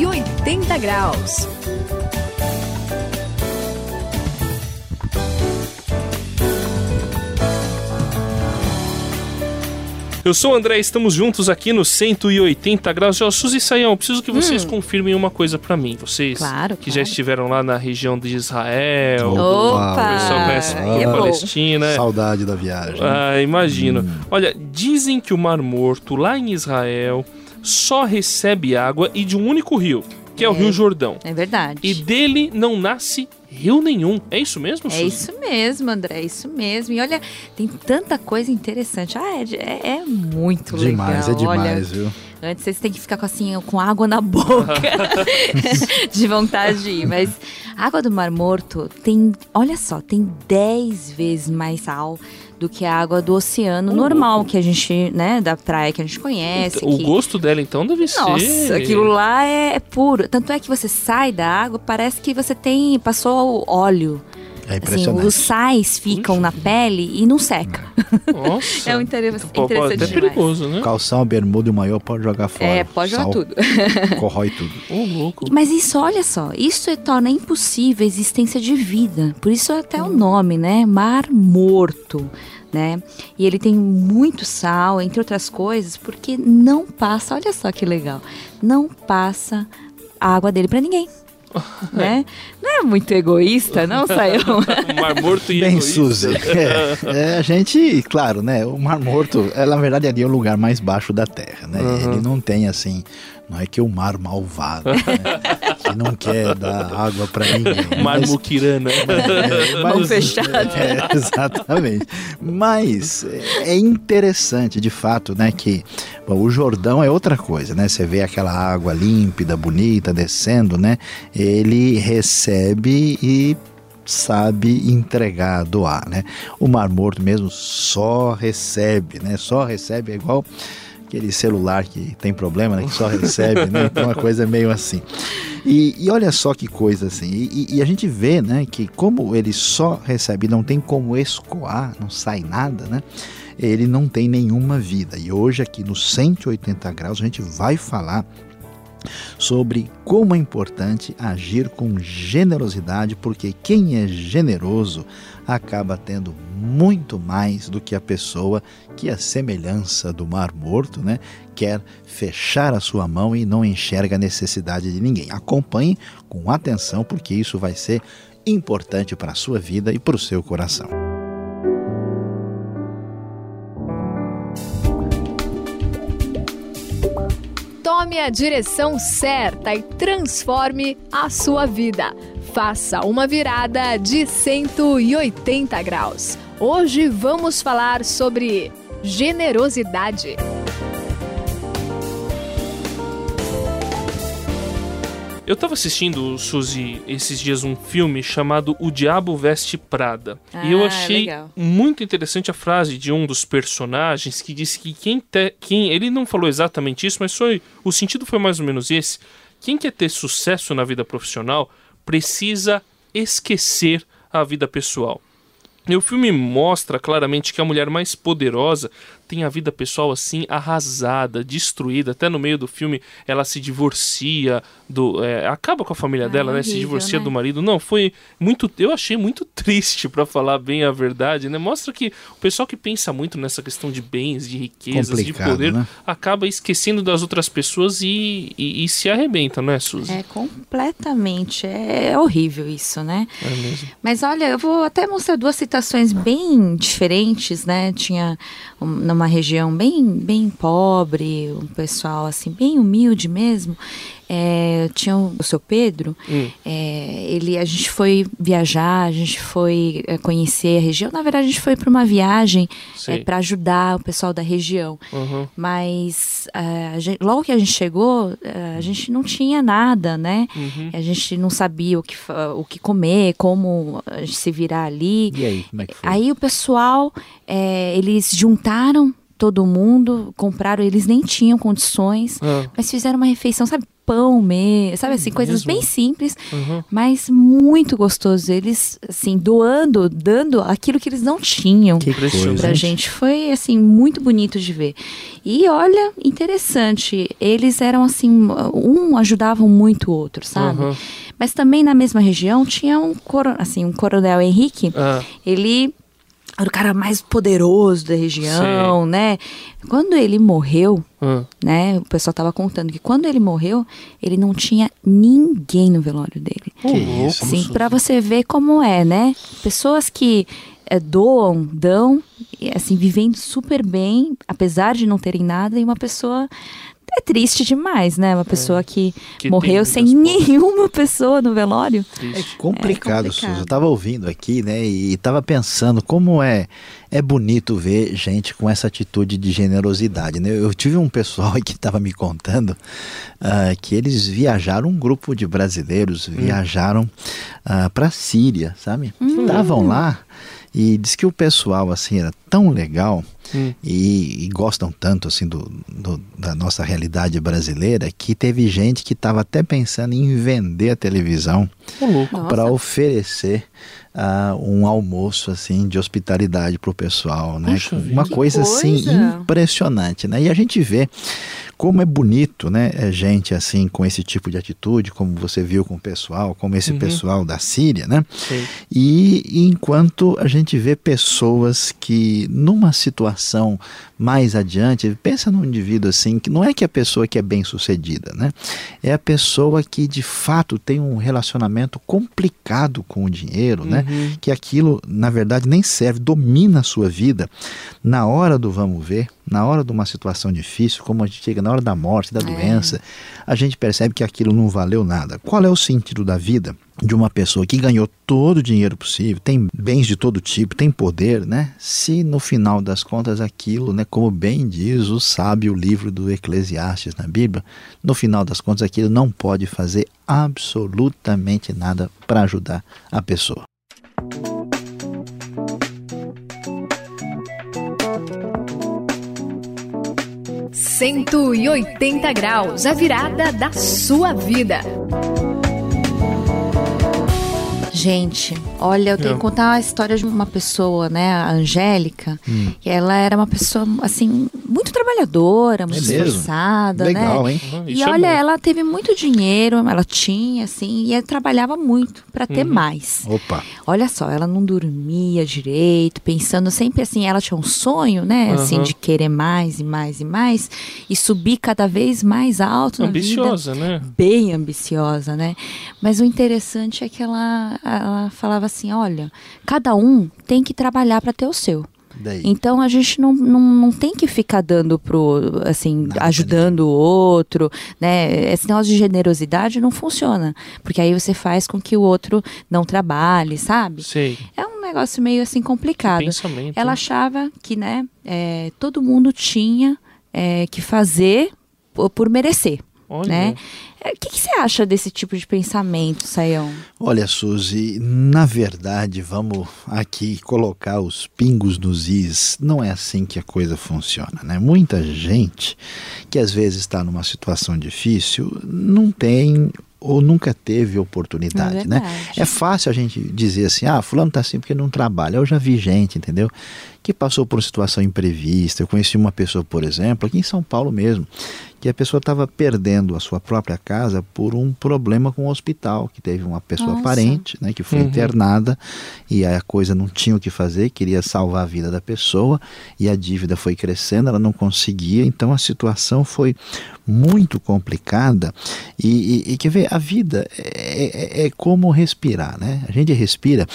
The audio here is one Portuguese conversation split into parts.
180 graus. Eu sou o André, estamos juntos aqui no 180 graus. Já, Suzy e Sayão, preciso que vocês hum. confirmem uma coisa para mim. Vocês claro, que claro. já estiveram lá na região de Israel, Opa! pessoal conhece a Palestina. Saudade da viagem. Ah, imagino. Hum. Olha, dizem que o Mar Morto, lá em Israel, só recebe água e de um único rio, que é, é o Rio Jordão. É verdade. E dele não nasce rio nenhum. É isso mesmo, É isso mesmo, André, é isso mesmo. E olha, tem tanta coisa interessante. Ah, é, é, é muito demais, legal. É demais, olha, viu? Antes vocês têm que ficar com assim, com água na boca, de vontade de ir. Mas a água do Mar Morto tem, olha só, tem 10 vezes mais sal do que a água do oceano normal que a gente, né, da praia que a gente conhece. O que... gosto dela então deve Nossa, ser. Nossa, aquilo lá é, é puro. Tanto é que você sai da água, parece que você tem passou óleo. É impressionante. Assim, os sais ficam Puxa. na pele e não seca. Nossa. é um interessante. Pô, é perigoso, né? Calção, bermuda e o maior pode jogar fora. É, pode jogar Sal tudo. corrói tudo. Ô, louco. Mas isso, olha só, isso torna impossível a existência de vida. Por isso até o nome, né? Mar Morto. Né? E ele tem muito sal, entre outras coisas, porque não passa, olha só que legal, não passa a água dele para ninguém. né? Não é muito egoísta, não, Saião? Mar Morto e Bem, egoísta. Suzy, é, é, a gente, claro, né? O Mar Morto, é, na verdade, ali é o lugar mais baixo da Terra, né? Uhum. Ele não tem, assim, não é que o mar malvado, né? Que não quer dar água para ninguém. Mar mas- Muquirana. é, Mão fechada. é, exatamente. Mas é interessante, de fato, né, que bom, o Jordão é outra coisa, né? Você vê aquela água límpida, bonita, descendo, né? Ele recebe e sabe entregar, doar, né? O Mar Morto mesmo só recebe, né? Só recebe, é igual aquele celular que tem problema, né? Que só recebe, né? Então uma coisa meio assim. E, e olha só que coisa assim. E, e a gente vê, né, que como ele só recebe, não tem como escoar, não sai nada, né? Ele não tem nenhuma vida. E hoje aqui no 180 graus a gente vai falar sobre como é importante agir com generosidade, porque quem é generoso acaba tendo muito mais do que a pessoa que a semelhança do mar morto, né, quer fechar a sua mão e não enxerga a necessidade de ninguém. Acompanhe com atenção, porque isso vai ser importante para a sua vida e para o seu coração. Tome a direção certa e transforme a sua vida. Faça uma virada de 180 graus. Hoje vamos falar sobre generosidade. Eu tava assistindo, Suzy, esses dias um filme chamado O Diabo Veste Prada. e eu Ah, achei legal. muito interessante a frase de um dos personagens que disse que quem, te, quem. Ele não falou exatamente isso, mas foi. O sentido foi mais ou menos esse. Quem quer ter sucesso na vida profissional precisa esquecer a vida pessoal. E o filme mostra claramente que a mulher mais poderosa tem a vida pessoal assim arrasada, destruída. Até no meio do filme ela se divorcia do, é, acaba com a família Ah, dela, né? Se horrível, divorcia né? do marido. Não, foi muito, eu achei muito triste para falar bem a verdade, né? Mostra que o pessoal que pensa muito nessa questão de bens, de riquezas, Complicado, de poder, né? acaba esquecendo das outras pessoas e, e, e se arrebenta, não é, Suzy? É completamente. É horrível isso, né? É mesmo. Mas olha, eu vou até mostrar duas citações bem diferentes, né? Tinha um- numa região bem, bem pobre, um pessoal assim, bem humilde mesmo. É, tinha o, o seu Pedro, Hum. é, ele, a gente foi viajar, a gente foi é, conhecer a região. Na verdade, a gente foi para uma viagem Sei. para ajudar o pessoal da região. Uhum. Mas é, gente- logo que a gente chegou, é, a gente não tinha nada, né? Uhum. A gente não sabia o que, o que comer, como a gente se virar ali. E aí, como é que foi? Aí o pessoal, é, eles juntaram todo mundo, compraram, eles nem tinham condições, Ah. mas fizeram uma refeição, sabe, pão mesmo, sabe assim, coisas Mesmo? bem simples, Uhum. mas muito gostoso. Eles, assim, doando, dando aquilo que eles não tinham Que coisa. pra gente. Foi, assim, muito bonito de ver. E olha, interessante, eles eram, assim, um ajudavam muito o outro, sabe? Uhum. Mas também na mesma região tinha um, coro, assim, um coronel Henrique, Ah, ele era o cara mais poderoso da região, né? Quando ele morreu, ah. né? O pessoal tava contando que quando ele morreu, ele não tinha ninguém no velório dele. Que louco. isso, Assim, para você ver como é, né? Pessoas que eh, doam, dão, e, assim, vivendo super bem, apesar de não terem nada, e uma pessoa é triste demais, né? Uma pessoa que, Que tem morreu sem nenhuma pessoa no velório. É Triste. complicado, É complicado. Suzy. Eu tava ouvindo aqui, né, e tava pensando como é é bonito ver gente com essa atitude de generosidade, né? Eu tive um pessoal que tava me contando ah, que eles viajaram, um grupo de brasileiros viajaram para a Síria, sabe? Estavam lá e diz que o pessoal assim era tão legal Hum. e, e gostam tanto assim do, do- da nossa realidade brasileira que teve gente que estava até pensando em vender a televisão para oferecer ah, um almoço assim de hospitalidade para o pessoal, né? Puxa Uma coisa, assim coisa. impressionante, né? E a gente vê como é bonito, né? é Gente assim com esse tipo de atitude, como você viu com o pessoal, como esse Uhum. pessoal da Síria, né? Sim. E, enquanto a gente vê pessoas que, numa situação mais adiante, pensa num indivíduo assim, que não é que a pessoa que é bem sucedida, né? É a pessoa que de fato tem um relacionamento complicado com o dinheiro, né? Uhum. Que aquilo, na verdade, nem serve, domina a sua vida. Na hora do vamos ver, na hora de uma situação difícil, como a gente chega na hora da morte, da É. doença, a gente percebe que aquilo não valeu nada. Qual é o sentido da vida? de uma pessoa que ganhou todo o dinheiro possível, tem bens de todo tipo, tem poder, né? Se no final das contas aquilo, né, como bem diz o sábio livro do Eclesiastes na Bíblia, no final das contas aquilo não pode fazer absolutamente nada para ajudar a pessoa. Cento e oitenta graus, a virada da sua vida. Gente, olha, eu tenho É. que contar a história de uma pessoa, né, a Angélica, que ela era uma pessoa, assim, muito trabalhadora, muito mesmo? esforçada, Legal, né? hein? Uhum, E é olha, bom. ela teve muito dinheiro, ela tinha, assim, e ela trabalhava muito para ter Uhum. mais. Opa, Olha só, ela não dormia direito, pensando sempre assim, ela tinha um sonho, né, assim, Aham. de querer mais e mais e mais, e subir cada vez mais alto na vida Ambiciosa, né? bem ambiciosa, né? Mas o interessante é que ela, ela falava assim: olha, cada um tem que trabalhar para ter o seu. daí. Então a gente não, não, não tem que ficar dando pro, assim, Nada, ajudando o outro, né? Esse negócio de generosidade não funciona. Porque aí você faz com que o outro não trabalhe, sabe? Sei. É um negócio meio assim complicado. Ela né? achava que, né, é, todo mundo tinha é, que fazer por merecer, Olha. né? É, O que, que você acha desse tipo de pensamento, Saião? Olha, Suzy, na verdade, vamos aqui colocar os pingos nos is. Não é assim que a coisa funciona, né? Muita gente que às vezes está numa situação difícil não tem ou nunca teve oportunidade, É né? É fácil a gente dizer assim, ah, fulano tá assim porque não trabalha. Eu já vi gente, entendeu? Que passou por uma situação imprevista. Eu conheci uma pessoa, por exemplo, aqui em São Paulo mesmo, que a pessoa estava perdendo a sua própria casa por um problema com o hospital, que teve uma pessoa Nossa. parente, né, que foi Uhum. internada e aí a coisa não tinha o que fazer, queria salvar a vida da pessoa e a dívida foi crescendo, ela não conseguia, então a situação foi muito complicada e, e- e quer ver, a vida é, é- é como respirar, né? A gente respira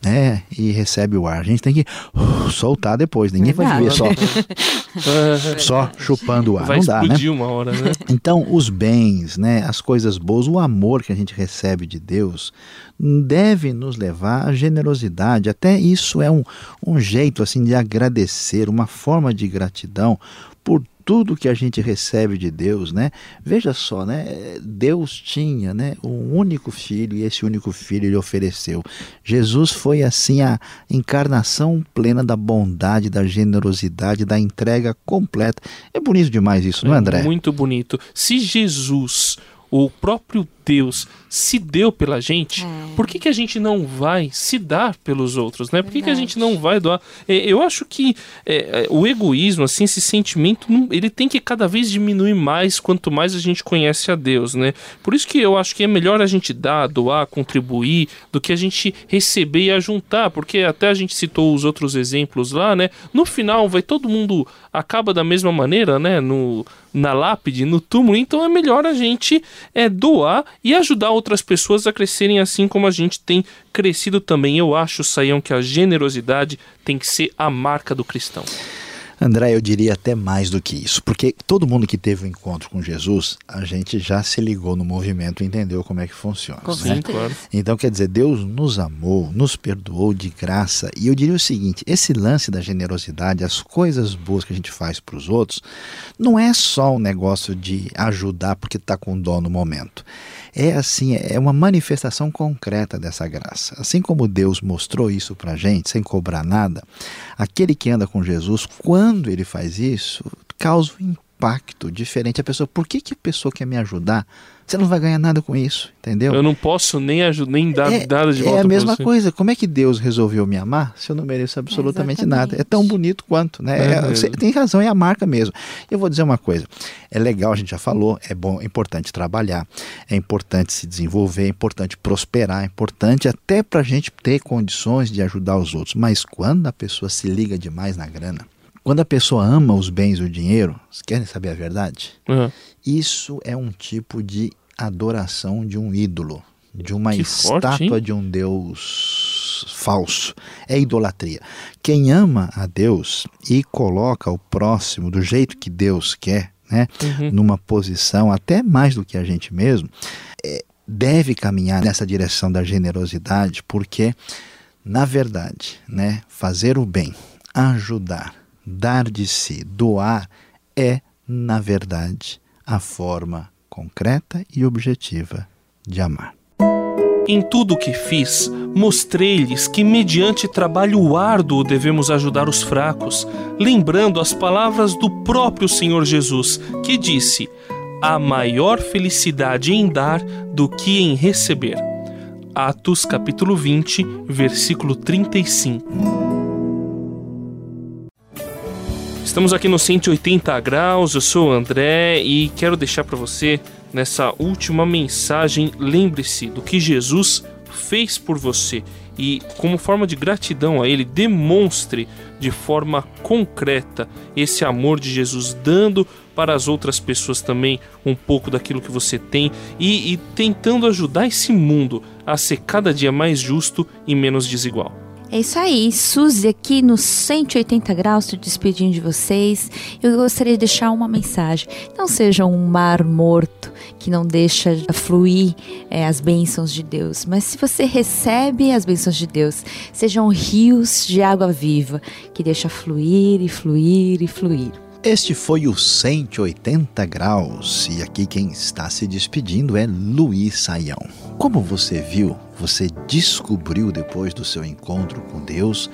né, e recebe o ar. A gente tem que uh, soltar depois. Ninguém vai viver só, só chupando o ar. Vai não dá, né? explodir uma hora, né? Então, os bens, né, as coisas boas, o amor que a gente recebe de Deus deve nos levar à generosidade. Até isso é um, um jeito assim de agradecer, uma forma de gratidão por tudo que a gente recebe de Deus, né? Veja só, né? Deus tinha, né, um único filho e esse único filho ele ofereceu. Jesus foi assim a encarnação plena da bondade, da generosidade, da entrega completa. É bonito demais isso, não é, André? Muito bonito. Se Jesus, o próprio Deus se deu pela gente, é. por que, que a gente não vai se dar pelos outros, né? Por que, que a gente não vai doar? É, eu acho que é, é, o egoísmo, assim, esse sentimento, ele tem que cada vez diminuir mais quanto mais a gente conhece a Deus, né? Por isso que eu acho que é melhor a gente dar, doar, contribuir, do que a gente receber e ajuntar, porque até a gente citou os outros exemplos lá, né? No final vai todo mundo acaba da mesma maneira, né? No, na lápide, no túmulo, então é melhor a gente é, doar e ajudar outras pessoas a crescerem assim como a gente tem crescido também. Eu acho, Saião, que a generosidade tem que ser a marca do cristão. André, eu diria até mais do que isso, porque todo mundo que teve um encontro com Jesus, a gente já se ligou no movimento e entendeu como é que funciona. Com né? claro. Então, quer dizer, Deus nos amou, nos perdoou de graça. E eu diria o seguinte: esse lance da generosidade, as coisas boas que a gente faz para os outros, não é só um negócio de ajudar porque está com dó no momento é assim, é uma manifestação concreta dessa graça. Assim como Deus mostrou isso para a gente, sem cobrar nada, aquele que anda com Jesus, quando ele faz isso, causa um impacto diferente. A pessoa, por que, que a pessoa quer me ajudar? Você não vai ganhar nada com isso, entendeu? Eu não posso nem ajudar, nem dar é, nada de volta. É a mesma coisa. Como é que Deus resolveu me amar se eu não mereço absolutamente é nada? É tão bonito quanto, né? É, é você tem razão, é a marca mesmo. Eu vou dizer uma coisa. É legal, a gente já falou, é bom, é importante trabalhar, é importante se desenvolver, é importante prosperar, é importante até para a gente ter condições de ajudar os outros. Mas quando a pessoa se liga demais na grana, quando a pessoa ama os bens e o dinheiro, vocês querem saber a verdade? Uhum. Isso é um tipo de adoração de um ídolo, de uma que estátua forte, de um Deus falso. É idolatria. Quem ama a Deus e coloca o próximo do jeito que Deus quer, né, uhum. numa posição até mais do que a gente mesmo, é, deve caminhar nessa direção da generosidade, porque, na verdade, né, fazer o bem, ajudar, dar de si, doar, é, na verdade, a forma concreta e objetiva de amar. Em tudo o que fiz, mostrei-lhes que, mediante trabalho árduo, devemos ajudar os fracos, lembrando as palavras do próprio Senhor Jesus, que disse: Há maior felicidade em dar do que em receber. Atos capítulo 20, versículo 35. Estamos aqui no 180 graus, eu sou o André e quero deixar para você nessa última mensagem, lembre-se do que Jesus fez por você e como forma de gratidão a ele, demonstre de forma concreta esse amor de Jesus dando para as outras pessoas também um pouco daquilo que você tem e, e tentando ajudar esse mundo a ser cada dia mais justo e menos desigual. É isso aí, Suzy aqui no 180 graus, estou despedindo de vocês. Eu gostaria de deixar uma mensagem. Não seja um mar morto que não deixa fluir é, as bênçãos de Deus, mas se você recebe as bênçãos de Deus, sejam rios de água viva que deixa fluir e fluir e fluir. Este foi o 180 graus e aqui quem está se despedindo é Luiz Saião. Como você viu, você descobriu depois do seu encontro com Deus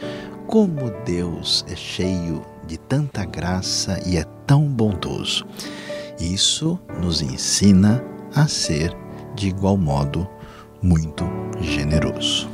como Deus é cheio de tanta graça e é tão bondoso. Isso nos ensina a ser de igual modo muito generoso.